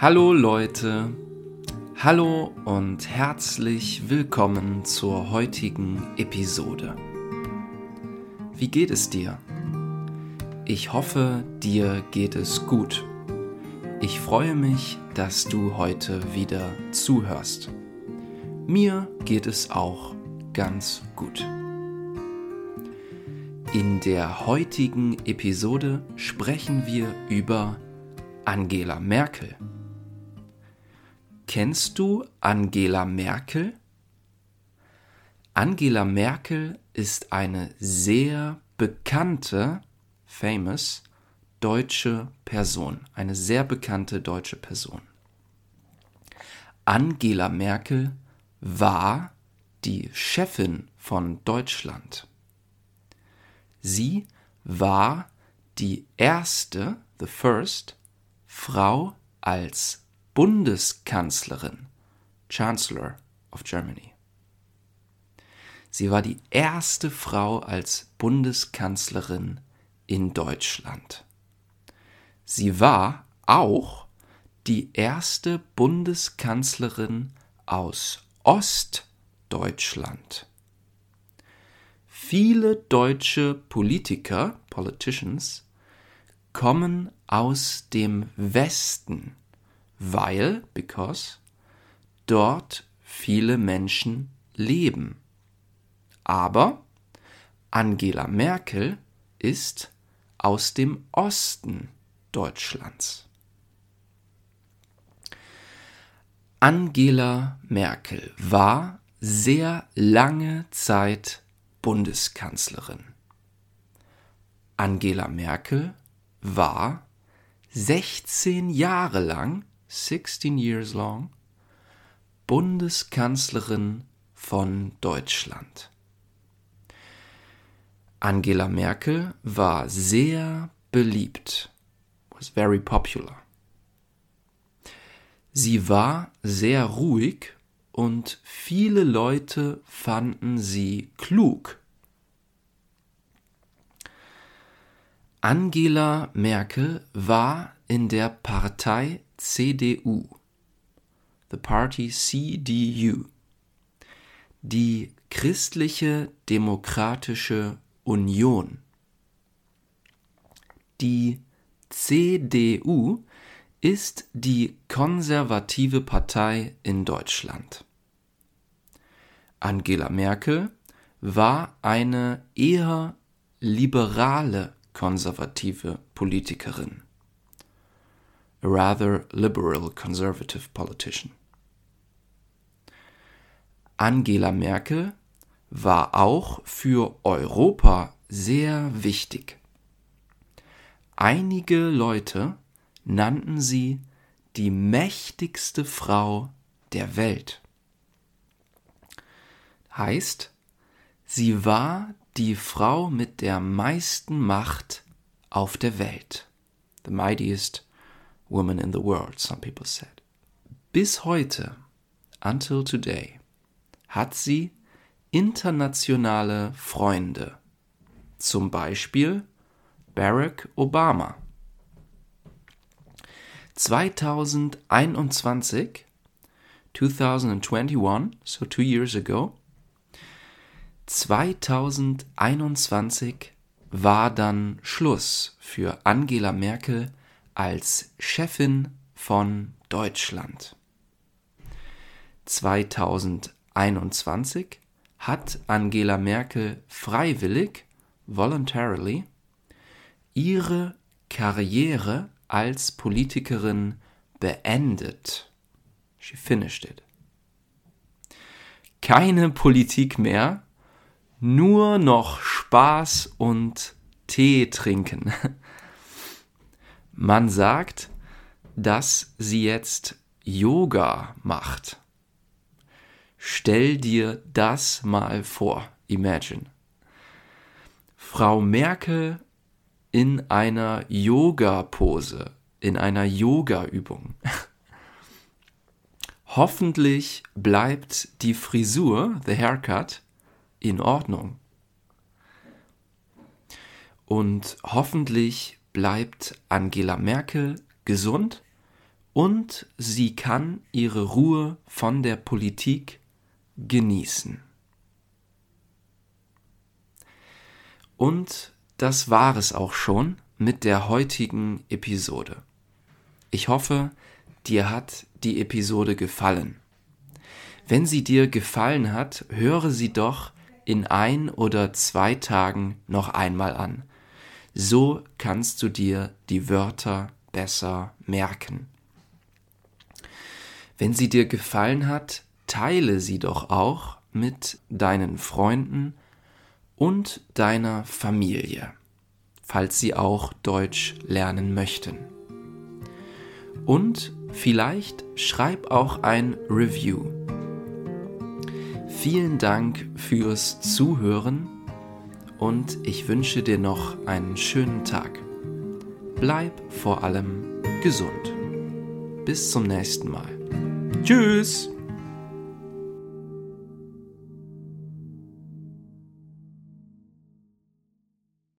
Hallo Leute, hallo und herzlich willkommen zur heutigen Episode. Wie geht es dir? Ich hoffe, dir geht es gut. Ich freue mich, dass du heute wieder zuhörst. Mir geht es auch ganz gut. In der heutigen Episode sprechen wir über Angela Merkel. Kennst du Angela Merkel? Angela Merkel ist eine sehr bekannte, famous, deutsche Person, eine sehr bekannte deutsche Person. Angela Merkel war die Chefin von Deutschland. Sie war die erste, the first, Frau als Bundeskanzlerin, Chancellor of Germany. Sie war die erste Frau als Bundeskanzlerin in Deutschland. Sie war auch die erste Bundeskanzlerin aus Ostdeutschland. Viele deutsche Politiker, Politicians, kommen aus dem Westen weil, because, dort viele Menschen leben. Aber Angela Merkel ist aus dem Osten Deutschlands. Angela Merkel war sehr lange Zeit Bundeskanzlerin. Angela Merkel war 16 Jahre lang 16 years long, Bundeskanzlerin von Deutschland. Angela Merkel war sehr beliebt, was very popular. Sie war sehr ruhig und viele Leute fanden sie klug. Angela Merkel war in der Partei CDU, the Party CDU, die Christliche Demokratische Union. Die CDU ist die konservative Partei in Deutschland. Angela Merkel war eine eher liberale konservative Politikerin a rather liberal conservative politician. Angela Merkel war auch für Europa sehr wichtig. Einige Leute nannten sie die mächtigste Frau der Welt. Heißt, sie war die Frau mit der meisten Macht auf der Welt. The mightiest woman in the world, some people said. Bis heute, until today, hat sie internationale Freunde, zum Beispiel Barack Obama. 2021, 2021, so two years ago, 2021 war dann Schluss für Angela Merkel als Chefin von Deutschland. 2021 hat Angela Merkel freiwillig, voluntarily, ihre Karriere als Politikerin beendet. She finished it. Keine Politik mehr, nur noch Spaß und Tee trinken. Man sagt, dass sie jetzt Yoga macht. Stell dir das mal vor. Imagine. Frau Merkel in einer Yoga-Pose, in einer Yoga-Übung. Hoffentlich bleibt die Frisur, the haircut, in Ordnung. Und hoffentlich bleibt Angela Merkel gesund und sie kann ihre Ruhe von der Politik genießen. Und das war es auch schon mit der heutigen Episode. Ich hoffe, dir hat die Episode gefallen. Wenn sie dir gefallen hat, höre sie doch in ein oder zwei Tagen noch einmal an. So kannst du dir die Wörter besser merken. Wenn sie dir gefallen hat, teile sie doch auch mit deinen Freunden und deiner Familie, falls sie auch Deutsch lernen möchten. Und vielleicht schreib auch ein Review. Vielen Dank fürs Zuhören und ich wünsche dir noch einen schönen Tag. Bleib vor allem gesund. Bis zum nächsten Mal. Tschüss!